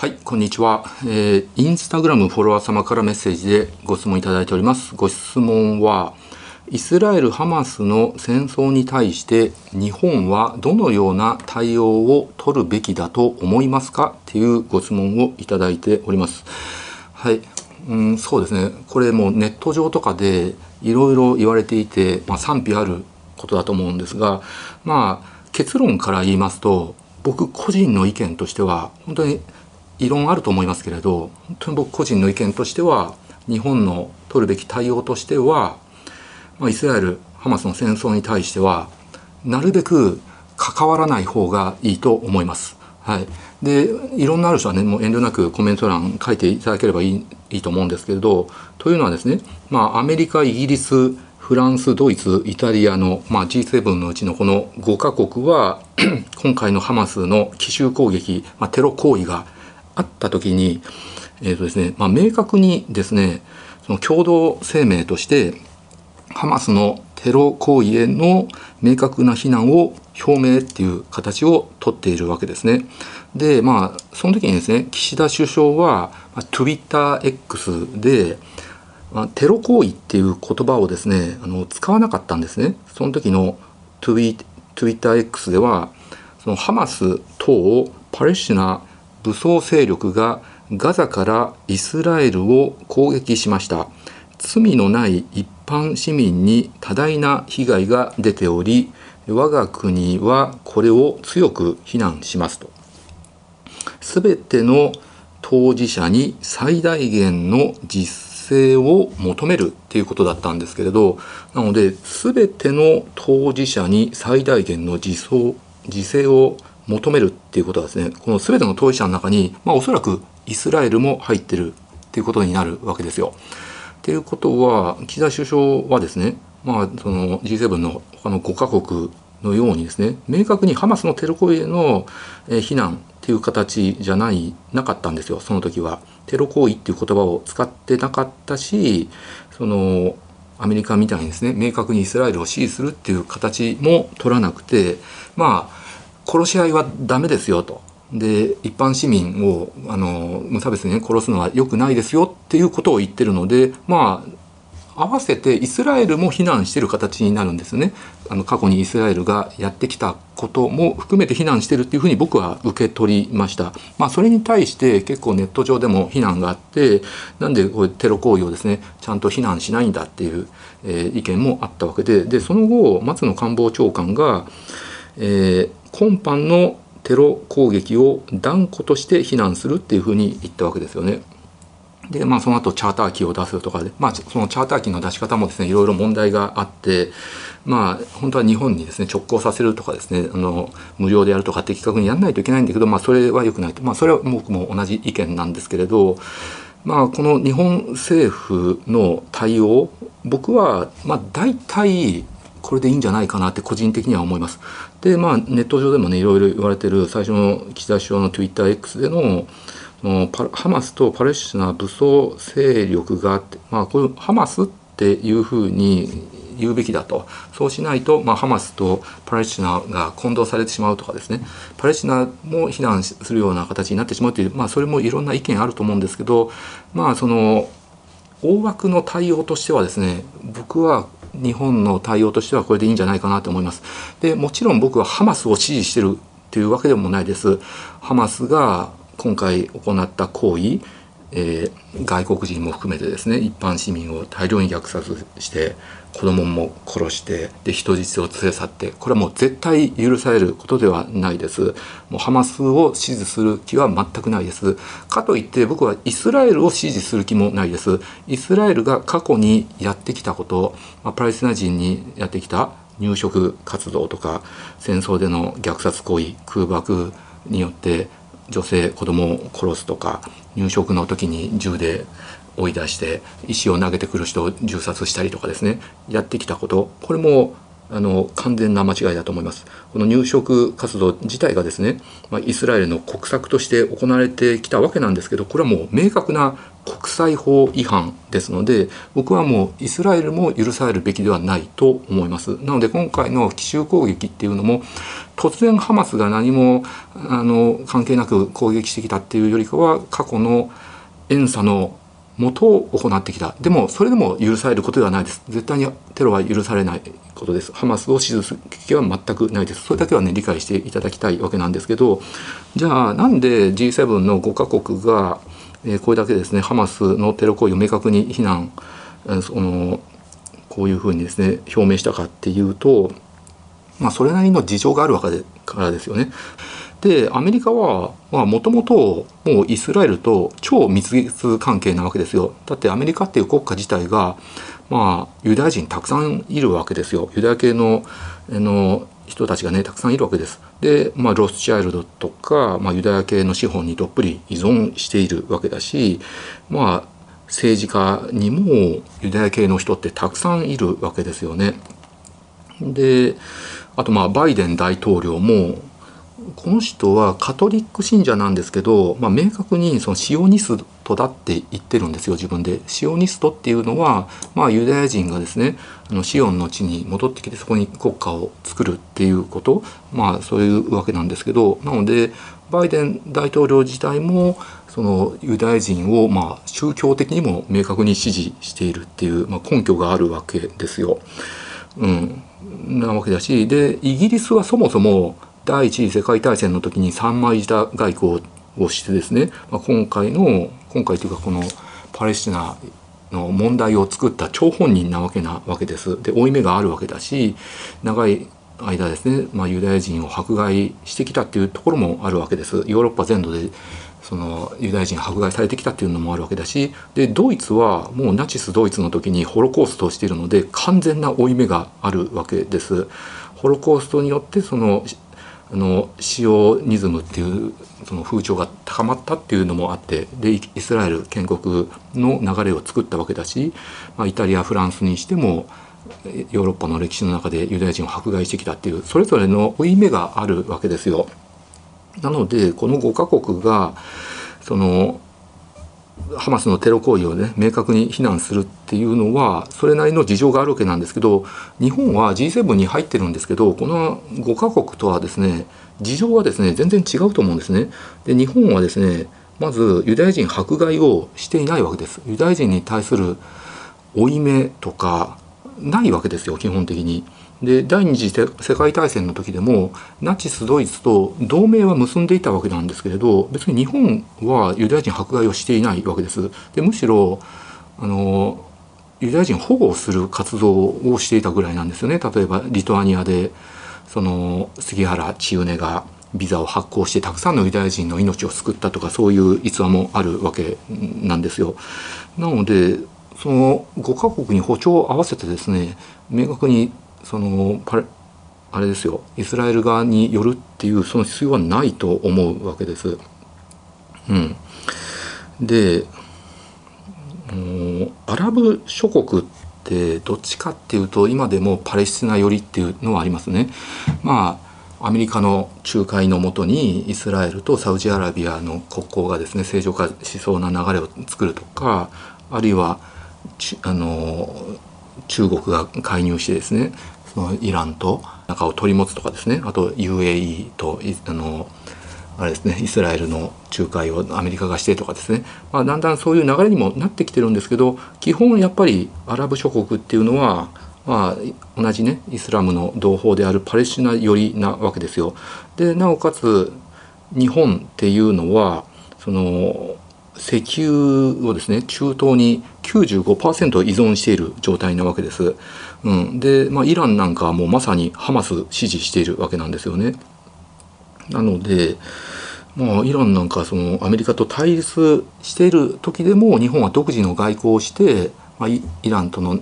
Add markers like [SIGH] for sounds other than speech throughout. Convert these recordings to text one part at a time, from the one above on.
はい、こんにちは。えー、インスタグラムフォロワー様からメッセージでご質問いただいております。ご質問は、イスラエル・ハマスの戦争に対して日本はどのような対応を取るべきだと思いますか？っていうご質問をいただいております。はい、うん、そうですね。これもネット上とかでいろいろ言われていて、まあ、賛否あることだと思うんですが、まあ結論から言いますと、僕個人の意見としては本当に異論あると思いますけれど本当に僕個人の意見としては日本の取るべき対応としては、まあ、イスラエルハマスの戦争に対してはなるべく関わらない方がいいと思います。はい、でいろんなある人はねもう遠慮なくコメント欄書いていただければいいいいと思うんですけれどというのはですね、まあ、アメリカイギリスフランスドイツイタリアの、まあ、G7 のうちのこの5カ国は [CLEARS THROAT] 今回のハマスの奇襲攻撃、まあ、テロ行為があった時に、えーとですねまあ、明確にですねその共同声明としてハマスのテロ行為への明確な非難を表明っていう形をとっているわけですね。でまあその時にですね岸田首相は TwitterX でテロ行為っていう言葉をですねあの使わなかったんですね。その時の TwitterX ではそのハマス等をパレスチナ武装勢力がガザからイスラエルを攻撃しました。罪のない一般市民に多大な被害が出ており我が国はこれを強く非難しますと。全ての当事者に最大限の実践を求めるっていうことだったんですけれどなので全ての当事者に最大限の自制を求めるっていうことはですねこの全ての当事者の中に、まあ、おそらくイスラエルも入ってるっていうことになるわけですよ。っていうことは岸田首相はですね、まあ、その G7 の他の5カ国のようにですね明確にハマスのテロ行為への非難っていう形じゃないなかったんですよその時は。テロ行為っていう言葉を使ってなかったしそのアメリカみたいにですね明確にイスラエルを支持するっていう形も取らなくてまあ殺し合いはダメですよと。で一般市民をあの無差別に、殺すのは良くないですよっていうことを言ってるのでまあ合わせてイスラエルも非難してる形になるんですね。あの過去にイスラエルがやってきたことも含めて非難してるっていうふうに僕は受け取りました、まあ、それに対して結構ネット上でも非難があってなんでこういうテロ行為をですねちゃんと非難しないんだっていう、えー、意見もあったわけで。でその後松野官房長官が、えー今般のテロ攻撃を断固として非難するっていうふうに言ったわけですよね。でまあその後チャーター機を出すとかで、まあ、そのチャーター機の出し方もですねいろいろ問題があってまあ本当は日本にですね直行させるとかですねあの無料でやるとか的確にやらないといけないんだけど、まあ、それは良くないと、まあ、それは僕も同じ意見なんですけれど、まあ、この日本政府の対応僕はまあ大体これでいいんじゃないかなって個人的には思います。でまあネット上でもねいろいろ言われてる最初の岸田首相の TwitterX でのハマスとパレスチナ武装勢力があって、まあ、こういうハマスっていうふうに言うべきだと。そうしないと、まあ、ハマスとパレスチナが混同されてしまうとかですね。パレスチナも非難するような形になってしまうという、まあ、それもいろんな意見あると思うんですけどまあその大枠の対応としてはですね僕は日本の対応としてはこれでいいんじゃないかなと思います。でもちろん僕はハマスを支持してるというわけでもないです。ハマスが今回行った行為えー、外国人も含めてですね一般市民を大量に虐殺して子供も殺してで人質を連れ去ってこれはもう絶対許されることではないです。もうハマスを支持する気は全くないです。かといって僕はイスラエルを支持する気もないです。イスラエルが過去にやってきたこと、まあ、パレスチナ人にやってきた入植活動とか戦争での虐殺行為空爆によって女性子供を殺すとか入植の時に銃で追い出して石を投げてくる人を銃殺したりとかですね。やってきたこと。これもあの完全な間違いだと思います。この入植活動自体がですね、まあ、イスラエルの国策として行われてきたわけなんですけどこれはもう明確な国際法違反ですので僕はもうイスラエルも許されるべきではないと思います。なので今回の奇襲攻撃っていうのも突然ハマスが何もあの関係なく攻撃してきたっていうよりかは過去の遠査のもとを行ってきた。でもそれでも許されることではないです。絶対にテロは許されないことです。ハマスを支持する危機は全くないです。それだけはね理解していただきたいわけなんですけどじゃあなんで G7 の5カ国が、えー、これだけですねハマスのテロ行為を明確に非難そのこういうふうにですね表明したかっていうとまあそれなりの事情があるわけからですよね。でアメリカはもともともうイスラエルと超密接関係なわけですよだってアメリカっていう国家自体がまあユダヤ人たくさんいるわけですよユダヤ系のの人たちがねたくさんいるわけです。で、まあ、ロスチャイルドとか、まあ、ユダヤ系の資本にどっぷり依存しているわけだしまあ政治家にもユダヤ系の人ってたくさんいるわけですよね。であとまあバイデン大統領もこの人はカトリック信者なんですけど、まあ、明確にそのシオニストだって言ってるんですよ自分で。シオニストっていうのは、まあ、ユダヤ人がですねあのシオンの地に戻ってきてそこに国家を作るっていうことまあそういうわけなんですけどなのでバイデン大統領自体もそのユダヤ人をまあ宗教的にも明確に支持しているっていう、まあ、根拠があるわけですよ。うん、なわけだしでイギリスはそもそも第一次世界大戦の時に三枚舌外交をしてですね、まあ、今回の今回というかこのパレスチナの問題を作った張本人なわけなわけです。で負い目があるわけだし長い間ですね、まあ、ユダヤ人を迫害してきたっていうところもあるわけです。ヨーロッパ全土でそのユダヤ人迫害されてきたっていうのもあるわけだしでドイツはもうナチスドイツの時にホロコーストをしているので完全な負い目があるわけです。ホロコーストによってそのあのシオニズムっていうその風潮が高まったっていうのもあってでイスラエル建国の流れを作ったわけだし、まあ、イタリアフランスにしてもヨーロッパの歴史の中でユダヤ人を迫害してきたっていうそれぞれの負い目があるわけですよ。なのでこの5カ国がそのハマスのテロ行為をね明確に非難するっていうのはそれなりの事情があるわけなんですけど日本は G7 に入ってるんですけどこの5カ国とはですね事情はですね全然違うと思うんですね。で日本はですねまずユダヤ人迫害をしていないわけです。ユダヤ人に対する負い目とかないわけですよ基本的に。で第二次世界大戦の時でもナチスドイツと同盟は結んでいたわけなんですけれど別に日本はユダヤ人迫害をしていないわけです。でむしろあのユダヤ人保護をする活動をしていたぐらいなんですよね例えばリトアニアでその杉原千畝がビザを発行してたくさんのユダヤ人の命を救ったとかそういう逸話もあるわけなんですよ。なのでその5カ国に歩調を合わせてですね明確にそのパレあれですよイスラエル側によるっていうその必要はないと思うわけです。うん、でアラブ諸国ってどっちかっていうと今でもパレスチナ寄りっていうのはありますね。まあアメリカの仲介のもとにイスラエルとサウジアラビアの国交がですね正常化しそうな流れを作るとかあるいはあの中国が介入してですねそのイランと仲を取り持つとかですねあと UAE とあのあれですねイスラエルの仲介をアメリカがしてとかですね、まあ、だんだんそういう流れにもなってきてるんですけど基本やっぱりアラブ諸国っていうのは、まあ、同じねイスラムの同胞であるパレスチナ寄りなわけですよ。でなおかつ日本っていうのはその石油をですね中東に95%依存している状態なわけです。うん、で、まあ、イランなんかはもうまさにハマス支持しているわけなんですよね。なので、まあ、イランなんかそのアメリカと対立している時でも日本は独自の外交をして、まあ、イランとの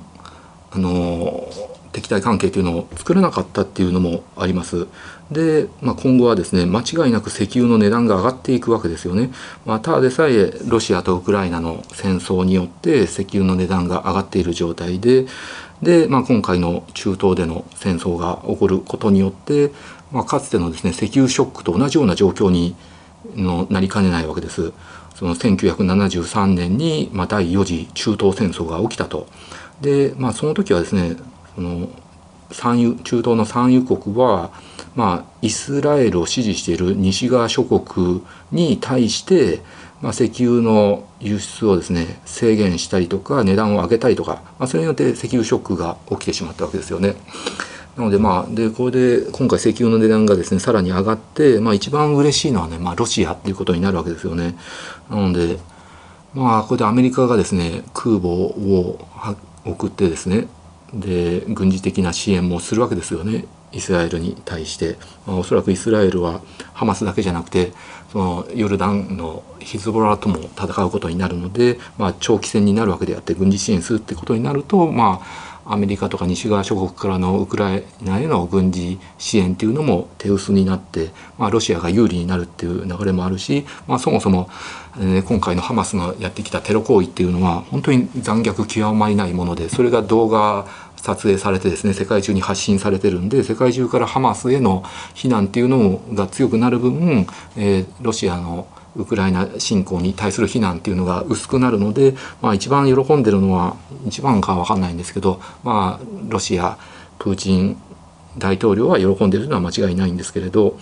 あの敵対関係というのを作れなかったっていうのもあります。で、まあ、今後はですね間違いなく石油の値段が上がっていくわけですよね。まあ、ただでさえロシアとウクライナの戦争によって石油の値段が上がっている状態でで、まあ、今回の中東での戦争が起こることによって、まあ、かつてのですね石油ショックと同じような状況にのなりかねないわけです。その1973年に、まあ、第4次中東戦争が起きたと。で、まあ、その時はですねその産油中東の産油国は、まあ、イスラエルを支持している西側諸国に対して、まあ、石油の輸出をですね制限したりとか値段を上げたりとか、まあ、それによって石油ショックが起きてしまったわけですよね。なのでまあでこれで今回石油の値段がですねさらに上がって、まあ、一番嬉しいのはね、まあ、ロシアっていうことになるわけですよね。なのでまあこれでアメリカがですね空母を送ってですねで軍事的な支援もするわけですよね。イスラエルに対して、まあ、おそらくイスラエルはハマスだけじゃなくてそのヨルダンのヒズボラとも戦うことになるので、まあ、長期戦になるわけであって軍事支援するってことになると、まあ、アメリカとか西側諸国からのウクライナへの軍事支援っていうのも手薄になって、まあ、ロシアが有利になるっていう流れもあるし、まあ、そもそも、えー、今回のハマスがやってきたテロ行為っていうのは本当に残虐極まりないものでそれが動画撮影されてですね世界中に発信されてるんで世界中からハマスへの非難っていうのが強くなる分、えー、ロシアのウクライナ侵攻に対する非難っていうのが薄くなるので、まあ、一番喜んでるのは一番かは分かんないんですけど、まあ、ロシアプーチン大統領は喜んでるのは間違いないんですけれど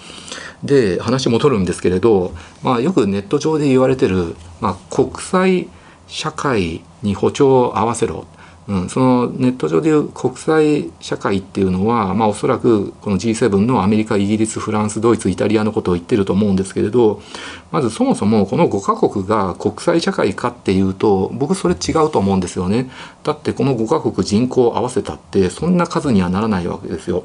で話戻るんですけれど、まあ、よくネット上で言われてる、まあ、国際社会に歩調を合わせろうん、そのネット上でいう国際社会っていうのは、まあ、おそらくこの G7 のアメリカイギリスフランスドイツイタリアのことを言ってると思うんですけれどまずそもそもこの5カ国が国際社会かっていうと僕それ違うと思うんですよね。だってこの5カ国人口を合わせたってそんな数にはならないわけですよ。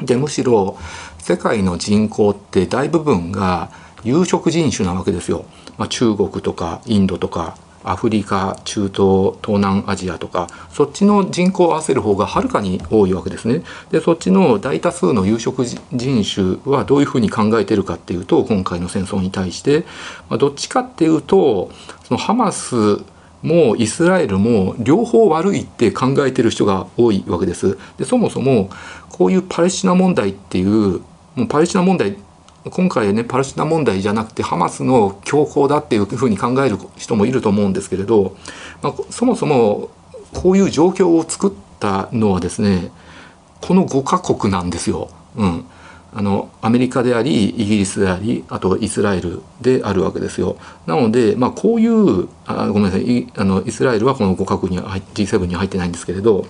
でむしろ世界の人口って大部分が有色人種なわけですよ。まあ、中国とかインドとかアフリカ中東東南アジアとかそっちの人口を合わせる方がはるかに多いわけですね。でそっちの大多数の有色人種はどういうふうに考えてるかっていうと今回の戦争に対して、まあ、どっちかっていうとそのハマスもイスラエルも両方悪いって考えてる人が多いわけです。でそもそもこういうパレスチナ問題っていうもうパレスチナ問題今回ねパレスチナ問題じゃなくてハマスの強行だっていうふうに考える人もいると思うんですけれど、まあ、そもそもこういう状況を作ったのはですねこの5カ国なんですよ。うん、あのアメリカでありイギリスでありあとイスラエルであるわけですよ。なので、まあ、こういうあごめんなさいあのイスラエルはこの5カ国に G7 に入ってないんですけれど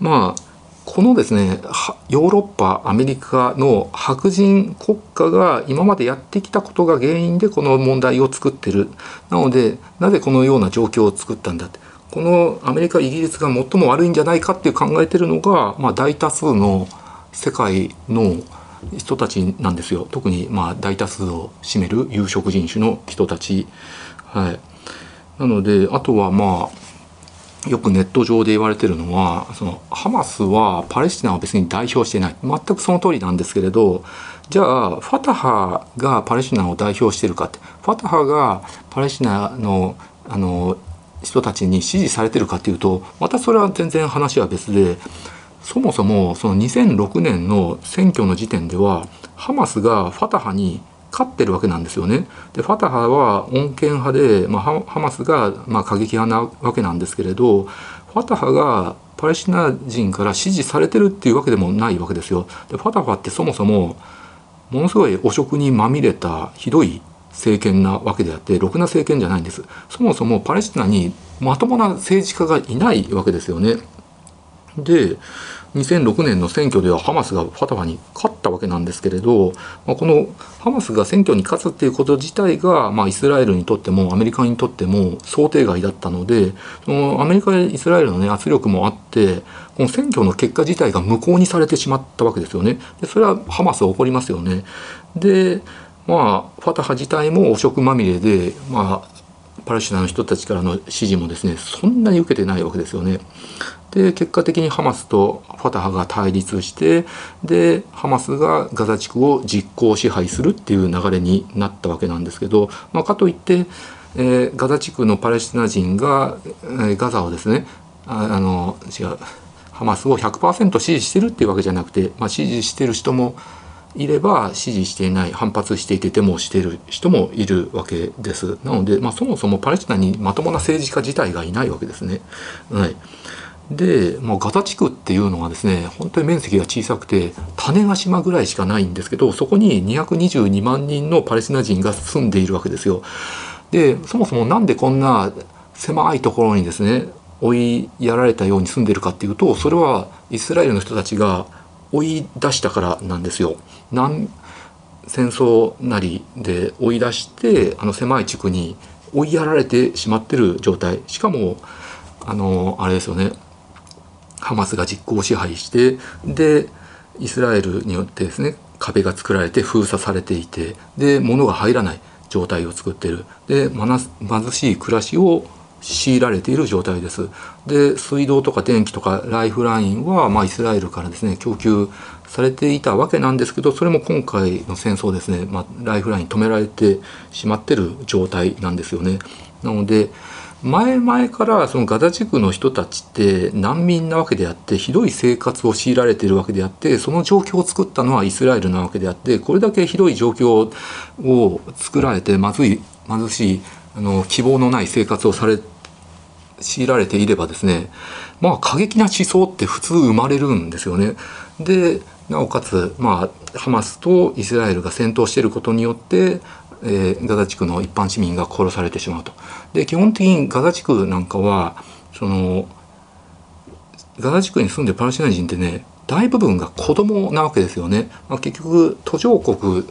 まあこのですねヨーロッパアメリカの白人国家が今までやってきたことが原因でこの問題を作ってる。なのでなぜこのような状況を作ったんだって。このアメリカイギリスが最も悪いんじゃないかっていう考えてるのが、まあ、大多数の世界の人たちなんですよ。特にまあ大多数を占める有色人種の人たち。はい、なのであとはまあよくネット上で言われてるのはそのハマスはパレスチナを別に代表していない。全くその通りなんですけれどじゃあファタハがパレスチナを代表してるかって。ファタハがパレスチナのあの人たちに支持されてるかっていうとまたそれは全然話は別でそもそもその2006年の選挙の時点ではハマスがファタハに勝ってるわけなんですよね。でファタハは穏健派で、まあ、ハマスがまあ過激派なわけなんですけれどファタハがパレスチナ人から支持されてるっていうわけでもないわけですよ。でファタハってそもそもものすごい汚職にまみれたひどい政権なわけであってろくな政権じゃないんです。そもそもパレスチナにまともな政治家がいないわけですよね。で2006年の選挙ではハマスがファタハに勝ったわけなんですけれど、まあ、このハマスが選挙に勝つっていうこと自体が、まあ、イスラエルにとってもアメリカにとっても想定外だったのでそのアメリカやイスラエルの、ね、圧力もあってこの選挙の結果自体が無効にされてしまったわけですよね。でそれはハマスは起こりますよね。でまあファタハ自体も汚職まみれで、まあ、パレスチナの人たちからの支持もですねそんなに受けてないわけですよね。で結果的にハマスとファタハが対立してでハマスがガザ地区を実効支配するっていう流れになったわけなんですけど、まあ、かといって、えー、ガザ地区のパレスチナ人が、えー、ガザをですねああの違うハマスを100%支持してるっていうわけじゃなくて、まあ、支持してる人もいれば支持していない反発していてデモをしている人もいるわけですなので、まあ、そもそもパレスチナにまともな政治家自体がいないわけですね。はい、で、まあ、ガザ地区っていうのはですね本当に面積が小さくて種子島ぐらいしかないんですけどそこに222万人のパレスチナ人が住んでいるわけですよ。でそもそも何でこんな狭いところにですね追いやられたように住んでるかっていうとそれはイスラエルの人たちが追い出したからなんですよ。なん戦争なりで追い出してあの狭い地区に追いやられてしまってる状態。しかもあのあれですよね。ハマスが実効支配してでイスラエルによってですね壁が作られて封鎖されていてで物が入らない状態を作ってる。で貧しい暮らしを強いられている状態です。で水道とか電気とかライフラインは、まあ、イスラエルからですね供給されていたわけなんですけどそれも今回の戦争ですね、まあ、ライフライン止められてしまってる状態なんですよね。なので前々からそのガザ地区の人たちって難民なわけであってひどい生活を強いられているわけであってその状況を作ったのはイスラエルなわけであってこれだけひどい状況を作られてまずい貧しいあの希望のない生活をされ強いられていればですねまあ過激な思想って普通生まれるんですよね。でなおかつ、まあ、ハマスとイスラエルが戦闘していることによって、えー、ガザ地区の一般市民が殺されてしまうと。で基本的にガザ地区なんかはそのガザ地区に住んでるパレスチナ人ってね大部分が子供なわけですよね。まあ、結局途上国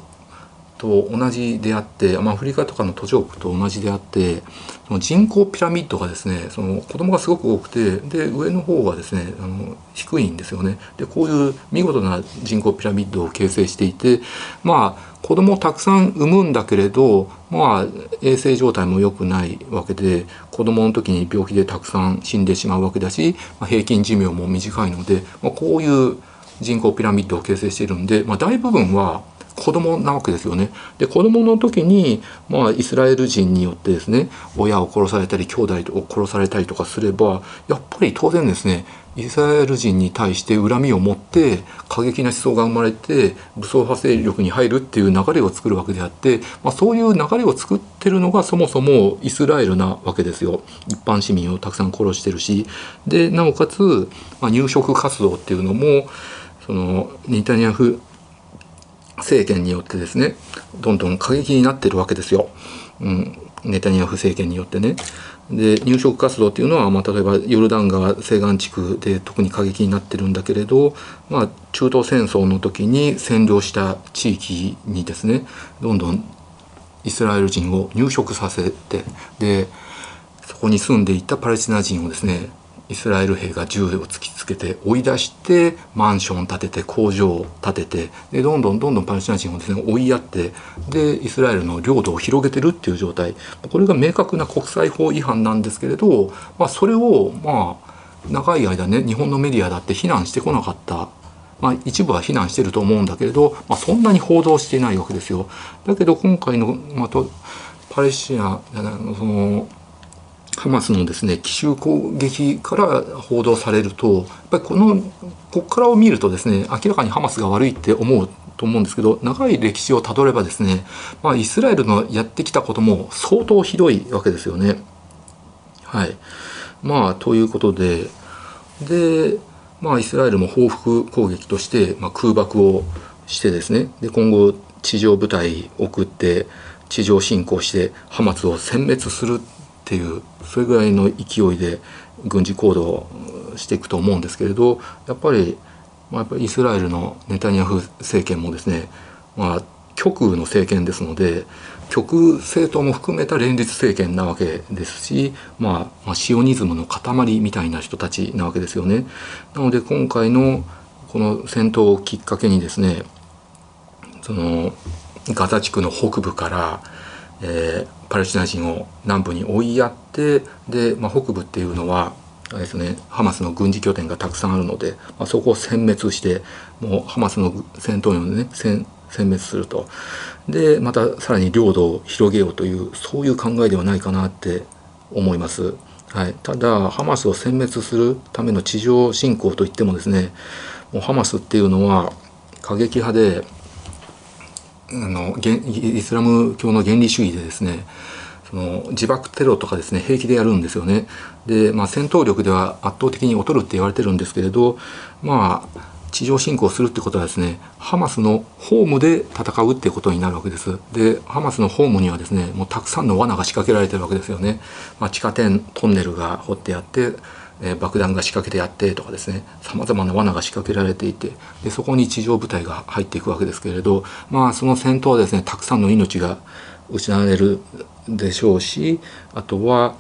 と同じであって、まあ、アフリカとかの途上国と同じであってその人口ピラミッドがですねその子供がすごく多くてで上の方がですねあの低いんですよね。でこういう見事な人口ピラミッドを形成していてまあ子供をたくさん産むんだけれどまあ衛生状態も良くないわけで子供の時に病気でたくさん死んでしまうわけだし、まあ、平均寿命も短いので、まあ、こういう人口ピラミッドを形成しているんで、まあ、大部分は子供なわけですよね。で子供の時に、まあ、イスラエル人によってですね親を殺されたり兄弟を殺されたりとかすればやっぱり当然ですねイスラエル人に対して恨みを持って過激な思想が生まれて武装派勢力に入るっていう流れを作るわけであって、まあ、そういう流れを作ってるのがそもそもイスラエルなわけですよ一般市民をたくさん殺してるしでなおかつ、まあ、入植活動っていうのもそのネタニヤフ政権によってですねどんどん過激になってるわけですよ、うん、ネタニヤフ政権によってね。で入植活動っていうのは、まあ、例えばヨルダン川西岸地区で特に過激になってるんだけれど、まあ、中東戦争の時に占領した地域にですねどんどんイスラエル人を入植させてでそこに住んでいたパレスチナ人をですねイスラエル兵が銃を突きつけて追い出してマンションを建てて工場を建ててでどんどんどんどんパレスチナ人をですね追いやってでイスラエルの領土を広げてるっていう状態これが明確な国際法違反なんですけれど、まあ、それをまあ長い間ね日本のメディアだって非難してこなかったまあ、一部は非難してると思うんだけれど、まあ、そんなに報道していないわけですよ。だけど今回の、まあ、パレスチナそのハマスのですね奇襲攻撃から報道されるとやっぱりこのここからを見るとですね明らかにハマスが悪いって思うと思うんですけど長い歴史をたどればですね、まあ、イスラエルのやってきたことも相当ひどいわけですよね。はい、まあということでで、まあ、イスラエルも報復攻撃として、まあ、空爆をしてですねで今後地上部隊送って地上侵攻してハマスを殲滅するっていうそれぐらいの勢いで軍事行動をしていくと思うんですけれどやっぱり、まあ、やっぱりイスラエルのネタニヤフ政権もですね、まあ、極右の政権ですので極右政党も含めた連立政権なわけですし、まあ、まあ、シオニズムの塊みたいな人たちなわけですよね。なので今回のこの戦闘をきっかけにですねそのガザ地区の北部から、えー、パレスチナ人を南部に追いやってで、まあ、北部っていうのはあれですね、ハマスの軍事拠点がたくさんあるので、まあ、そこを殲滅してもうハマスの戦闘員をね殲滅するとでまたさらに領土を広げようというそういう考えではないかなって思います。はい、ただハマスを殲滅するための地上侵攻といってもですねもうハマスっていうのは過激派であのイスラム教の原理主義でですねその自爆テロとかですね平気でやるんですよね。で、まあ、戦闘力では圧倒的に劣るって言われてるんですけれどまあ地上侵攻するってことはですねハマスのホームで戦うってことになるわけですでハマスのホームにはですねもうたくさんの罠が仕掛けられてるわけですよね、まあ、地下店トンネルが掘ってあってえ爆弾が仕掛けてやってとかですねさまざまな罠が仕掛けられていてでそこに地上部隊が入っていくわけですけれどまあその戦闘はですねたくさんの命が失われるでしょうしあとは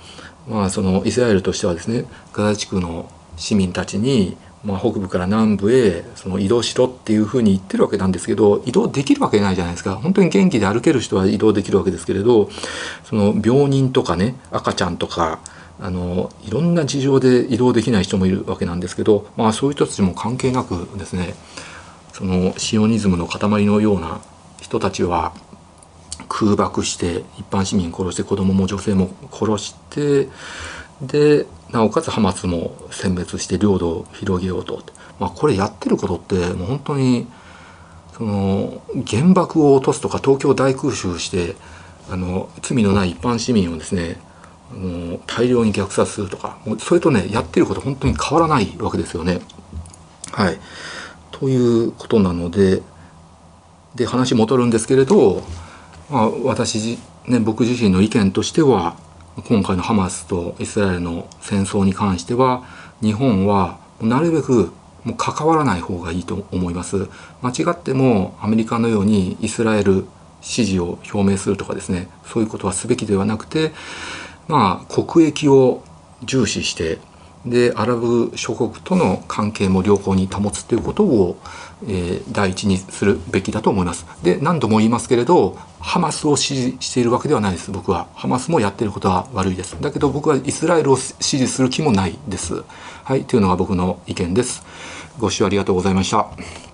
まあそのイスラエルとしてはですねガザ地区の市民たちにまあ、北部から南部へその移動しろっていうふうに言ってるわけなんですけど移動できるわけないじゃないですか。本当に元気で歩ける人は移動できるわけですけれどその病人とかね赤ちゃんとかあのいろんな事情で移動できない人もいるわけなんですけど、まあ、そういう人たちも関係なくですねそのシオニズムの塊のような人たちは空爆して一般市民殺して子供も女性も殺してでなおかつハマスも殲滅して領土を広げようと、まあ、これやってることってもう本当にその原爆を落とすとか東京大空襲してあの罪のない一般市民をですねあの大量に虐殺するとかもうそれとねやってること本当に変わらないわけですよね。はい、ということなのでで話戻るんですけれど、まあ、私、ね、僕自身の意見としては今回のハマスとイスラエルの戦争に関しては日本はなるべくもう関わらない方がいいと思います間違ってもアメリカのようにイスラエル支持を表明するとかですねそういうことはすべきではなくてまあ国益を重視してでアラブ諸国との関係も良好に保つということを、えー、第一にするべきだと思います。で何度も言いますけれどハマスを支持しているわけではないです僕は。ハマスもやってることは悪いです。だけど僕はイスラエルを支持する気もないです。はいというのが僕の意見です。ご視聴ありがとうございました。